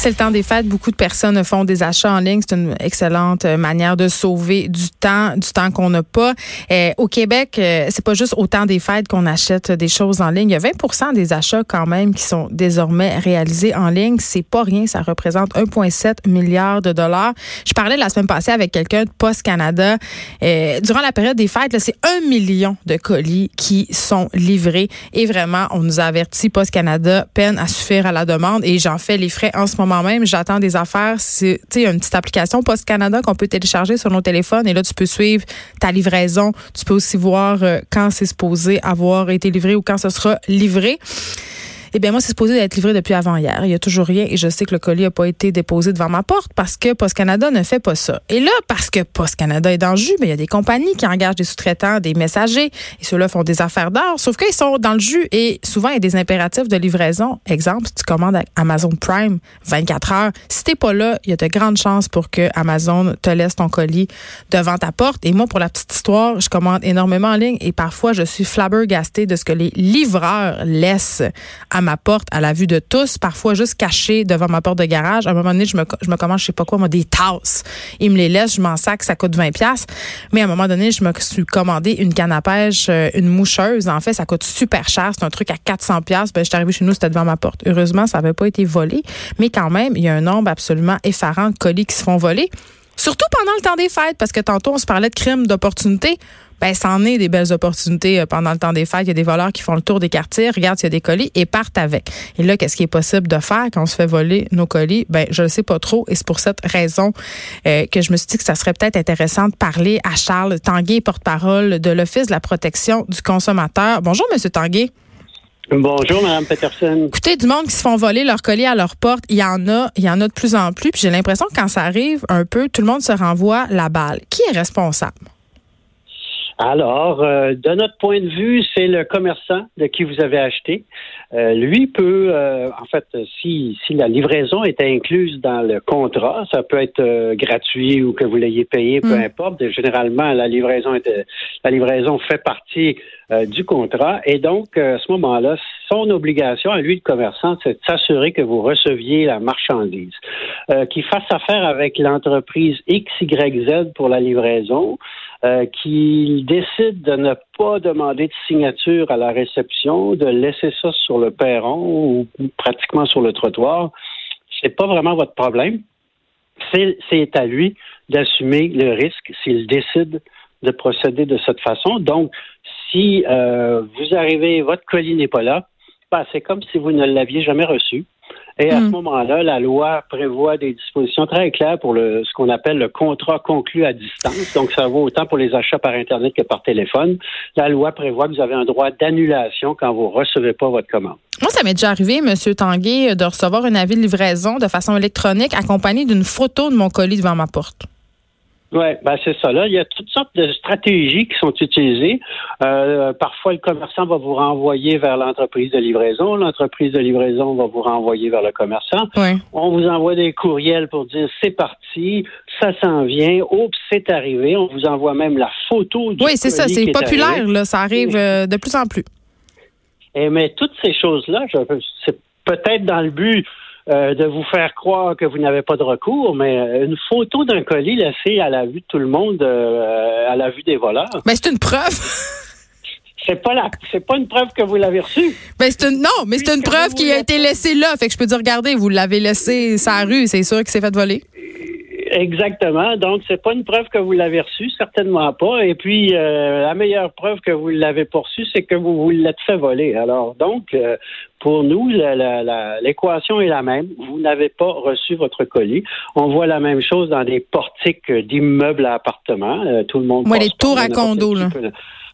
C'est le temps des fêtes. Beaucoup de personnes font des achats en ligne. C'est une excellente euh, manière de sauver du temps, du temps qu'on n'a pas. Euh, au Québec, euh, c'est pas juste au temps des fêtes qu'on achète des choses en ligne. Il y a 20% des achats quand même qui sont désormais réalisés en ligne. C'est pas rien. Ça représente 1,7 milliard de dollars. Je parlais la semaine passée avec quelqu'un de Post Canada. durant la période des fêtes, c'est un million de colis qui sont livrés. Et vraiment, on nous a averti, Post Canada peine à suffire à la demande. Et j'en fais les frais en ce moment même. J'attends des affaires. Il y a une petite application Post Canada qu'on peut télécharger sur nos téléphones et là, tu peux suivre ta livraison. Tu peux aussi voir euh, quand c'est supposé avoir été livré ou quand ce sera livré. Eh bien, moi, c'est supposé être livré depuis avant hier. Il y a toujours rien et je sais que le colis n'a pas été déposé devant ma porte parce que Post Canada ne fait pas ça. Et là, parce que Post Canada est dans le jus, mais il y a des compagnies qui engagent des sous-traitants, des messagers et ceux-là font des affaires d'or. Sauf qu'ils sont dans le jus et souvent, il y a des impératifs de livraison. Exemple, si tu commandes Amazon Prime 24 heures, si t'es pas là, il y a de grandes chances pour que Amazon te laisse ton colis devant ta porte. Et moi, pour la petite histoire, je commande énormément en ligne et parfois, je suis flabbergastée de ce que les livreurs laissent à ma porte, à la vue de tous, parfois juste caché devant ma porte de garage. À un moment donné, je me, je me commande, je sais pas quoi, moi, des tasses. Ils me les laissent, je m'en sac, ça coûte 20 pièces. Mais à un moment donné, je me suis commandé une canne à pêche, euh, une moucheuse. En fait, ça coûte super cher. C'est un truc à 400 pièces. Ben, je suis arrivée chez nous, c'était devant ma porte. Heureusement, ça avait pas été volé. Mais quand même, il y a un nombre absolument effarant de colis qui se font voler. Surtout pendant le temps des fêtes, parce que tantôt, on se parlait de crimes d'opportunité ben c'en est des belles opportunités euh, pendant le temps des fêtes. Il y a des voleurs qui font le tour des quartiers, regardent s'il y a des colis et partent avec. Et là, qu'est-ce qui est possible de faire quand on se fait voler nos colis? Ben, je ne sais pas trop. Et c'est pour cette raison euh, que je me suis dit que ça serait peut-être intéressant de parler à Charles Tanguay, porte-parole de l'Office de la protection du consommateur. Bonjour, Monsieur Tanguay. Bonjour, Mme Peterson. Écoutez, du monde qui se font voler leurs colis à leur porte, il y en a, il y en a de plus en plus. Puis j'ai l'impression que quand ça arrive un peu, tout le monde se renvoie la balle. Qui est responsable? Alors, euh, de notre point de vue, c'est le commerçant de qui vous avez acheté. Euh, lui peut, euh, en fait, si, si la livraison est incluse dans le contrat, ça peut être gratuit ou que vous l'ayez payé, peu mm. importe. Généralement, la livraison est, la livraison fait partie du contrat. Et donc, à ce moment-là, son obligation à lui, le commerçant, c'est de s'assurer que vous receviez la marchandise. Qu'il fasse affaire avec l'entreprise XYZ pour la livraison. Euh, qu'il décide de ne pas demander de signature à la réception, de laisser ça sur le perron ou pratiquement sur le trottoir, c'est pas vraiment votre problème. C'est à lui d'assumer le risque s'il décide de procéder de cette façon. Donc, si euh, vous arrivez, votre colis n'est pas là, ben, c'est comme si vous ne l'aviez jamais reçu. Et à ce hmm. moment-là, la loi prévoit des dispositions très claires pour le, ce qu'on appelle le contrat conclu à distance. Donc, ça vaut autant pour les achats par Internet que par téléphone. La loi prévoit que vous avez un droit d'annulation quand vous ne recevez pas votre commande. Moi, ça m'est déjà arrivé, M. Tanguay, de recevoir un avis de livraison de façon électronique accompagné d'une photo de mon colis devant ma porte. Oui, ben c'est ça. Là, il y a toutes sortes de stratégies qui sont utilisées. Euh, parfois, le commerçant va vous renvoyer vers l'entreprise de livraison. L'entreprise de livraison va vous renvoyer vers le commerçant. On vous envoie des courriels pour dire c'est parti, ça s'en vient, oups, c'est arrivé. On vous envoie même la photo du Oui, c'est ça, c'est populaire, là. Ça arrive euh, de plus en plus. Et mais toutes ces choses-là, c'est peut-être dans le but euh, de vous faire croire que vous n'avez pas de recours, mais euh, une photo d'un colis laissé à la vue de tout le monde, euh, à la vue des voleurs. Mais c'est une preuve. c'est pas la, c'est pas une preuve que vous l'avez reçue. Ben c'est une, non, mais c'est une preuve qui a été laissée là. Fait que je peux dire, regardez, vous l'avez laissé sa rue, c'est sûr qu'il s'est fait voler. Exactement. Donc, c'est pas une preuve que vous l'avez reçue, certainement pas. Et puis, euh, la meilleure preuve que vous l'avez poursu, c'est que vous vous l'êtes fait voler. Alors, donc, euh, pour nous, l'équation est la même. Vous n'avez pas reçu votre colis. On voit la même chose dans des portiques d'immeubles à appartements. Euh, tout le monde. Oui, les tours à condo, là.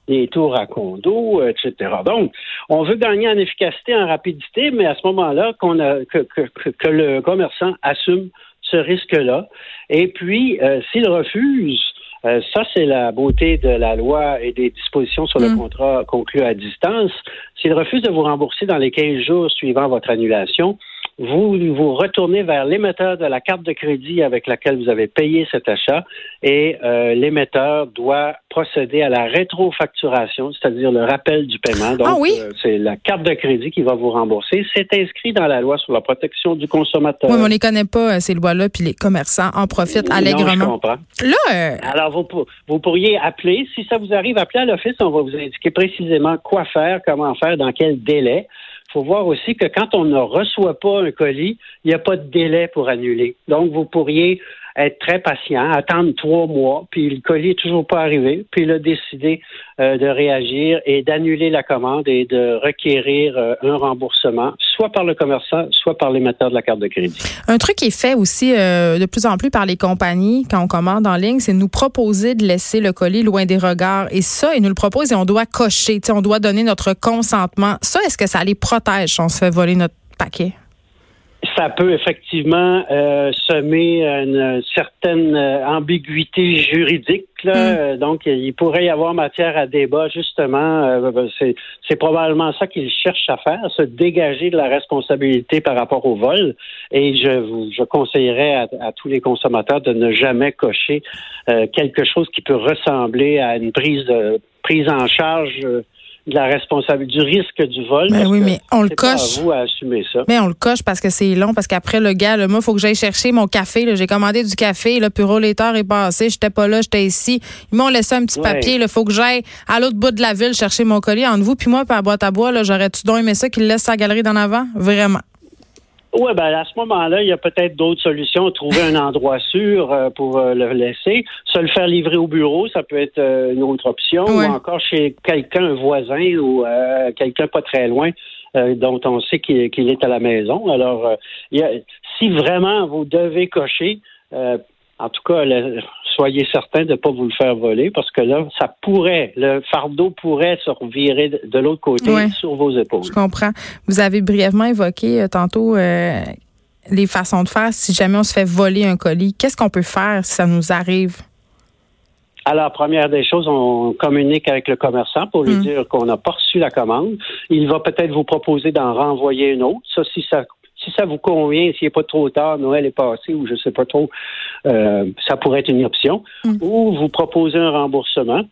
des tours à condo, etc. Donc, on veut gagner en efficacité, en rapidité, mais à ce moment-là, qu'on a, que, que, que, le commerçant assume ce risque-là. Et puis, euh, s'il refuse, euh, ça, c'est la beauté de la loi et des dispositions sur le mm. contrat conclu à distance. S'il refuse de vous rembourser dans les 15 jours suivant votre annulation, vous vous retournez vers l'émetteur de la carte de crédit avec laquelle vous avez payé cet achat et euh, l'émetteur doit procéder à la rétrofacturation, c'est-à-dire le rappel du paiement. Donc, ah oui? Euh, c'est la carte de crédit qui va vous rembourser. C'est inscrit dans la loi sur la protection du consommateur. Oui, mais on les connaît pas, euh, ces lois-là, puis les commerçants en profitent allègrement. Non, je comprends. Là, Alors, vous, vous pourriez appeler. Si ça vous arrive, appelez à l'office. On va vous indiquer précisément quoi faire, comment faire, dans quel délai faut voir aussi que quand on ne reçoit pas un colis, il n'y a pas de délai pour annuler. Donc, vous pourriez être très patient, attendre trois mois, puis le colis n'est toujours pas arrivé, puis il a décidé euh, de réagir et d'annuler la commande et de requérir euh, un remboursement, soit par le commerçant, soit par l'émetteur de la carte de crédit. Un truc qui est fait aussi euh, de plus en plus par les compagnies quand on commande en ligne, c'est nous proposer de laisser le colis loin des regards. Et ça, ils nous le proposent et on doit cocher, on doit donner notre consentement. Ça, est-ce que ça les protège si on se fait voler notre paquet? Ça peut effectivement euh, semer une certaine euh, ambiguïté juridique. Là. Mm. Donc, il pourrait y avoir matière à débat, justement. Euh, c'est probablement ça qu'ils cherchent à faire, se dégager de la responsabilité par rapport au vol. Et je, je conseillerais à, à tous les consommateurs de ne jamais cocher quelque chose qui peut ressembler à une prise de prise en charge de la responsabilité, du risque du vol. Ben oui, mais on le coche. Pas à vous à assumer ça. Mais on le coche parce que c'est long, parce qu'après le gars, le moi, il faut que j'aille chercher mon café. J'ai commandé du café, le bureau l'état est passé, j'étais pas là, j'étais ici. Ils m'ont laissé un petit papier. Il faut que j'aille à l'autre bout de la ville chercher mon colis entre vous puis moi, par boîte à bois. J'aurais-tu donc aimé ça qu'il laisse sa galerie d'en avant? Vraiment. Oui, ben à ce moment-là, il y a peut-être d'autres solutions. Trouver un endroit sûr euh, pour euh, le laisser. Se le faire livrer au bureau, ça peut être euh, une autre option. Ou encore chez quelqu'un, un voisin ou quelqu'un pas très loin dont on sait qu'il est à la maison. Alors, si vraiment vous devez cocher, en tout cas, soyez certain de ne pas vous le faire voler parce que là, ça pourrait, le fardeau pourrait se revirer de l'autre côté sur vos épaules. Je comprends. Vous avez brièvement évoqué euh, tantôt euh, les façons de faire si jamais on se fait voler un colis. Qu'est-ce qu'on peut faire si ça nous arrive? Alors, première des choses, on communique avec le commerçant pour lui hmm. dire qu'on n'a pas reçu la commande. Il va peut-être vous proposer d'en renvoyer une autre. Ça, si ça si ça vous convient, s'il n'est pas trop tard, Noël est passé ou je ne sais pas trop, euh, ça pourrait être une option. Mm. Ou vous proposez un remboursement.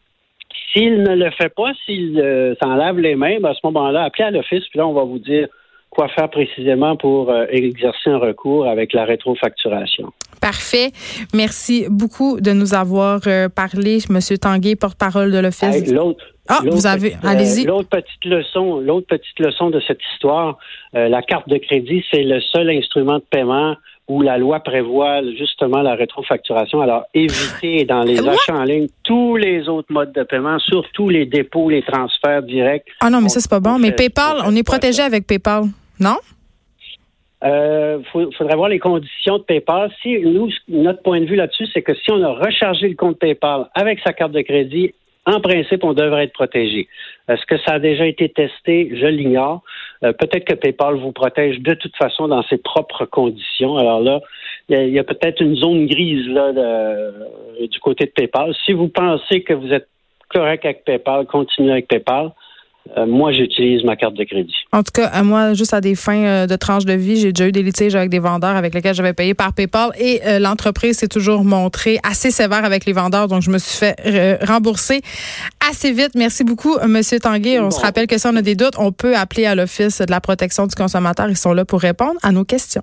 S'il ne le fait pas, s'il euh, s'en lave les mains, ben, à ce moment-là, appelez à l'office, puis là, on va vous dire quoi faire précisément pour euh, exercer un recours avec la rétrofacturation. Parfait. Merci beaucoup de nous avoir parlé, Monsieur Tanguay, porte-parole de l'Office. Ah, vous avez, allez-y. l'autre petite leçon, l'autre petite leçon de cette histoire, la carte de crédit, c'est le seul instrument de paiement où la loi prévoit justement la rétrofacturation. Alors, évitez dans les achats en ligne tous les autres modes de paiement, surtout les dépôts, les transferts directs. Ah non, mais ça, c'est pas bon. Mais PayPal, on est protégé avec PayPal, non? Euh, faudrait voir les conditions de PayPal. Si nous, notre point de vue là-dessus, c'est que si on a rechargé le compte PayPal avec sa carte de crédit en principe, on devrait être protégé. Est-ce que ça a déjà été testé? Je l'ignore. Euh, peut-être que PayPal vous protège de toute façon dans ses propres conditions. Alors là, il y a, peut-être une zone grise là, du côté de PayPal. Si vous pensez que vous êtes correct avec PayPal, continuez avec PayPal. Euh, moi, j'utilise ma carte de crédit. En tout cas, à moi, juste à des fins euh, de tranche de vie, j'ai déjà eu des litiges avec des vendeurs avec lesquels j'avais payé par PayPal et euh, l'entreprise s'est toujours montrée assez sévère avec les vendeurs, donc je me suis fait rembourser assez vite. Merci beaucoup, Monsieur Tanguay. On se rappelle que si on a des doutes, on peut appeler à l'Office de la protection du consommateur. Ils sont là pour répondre à nos questions.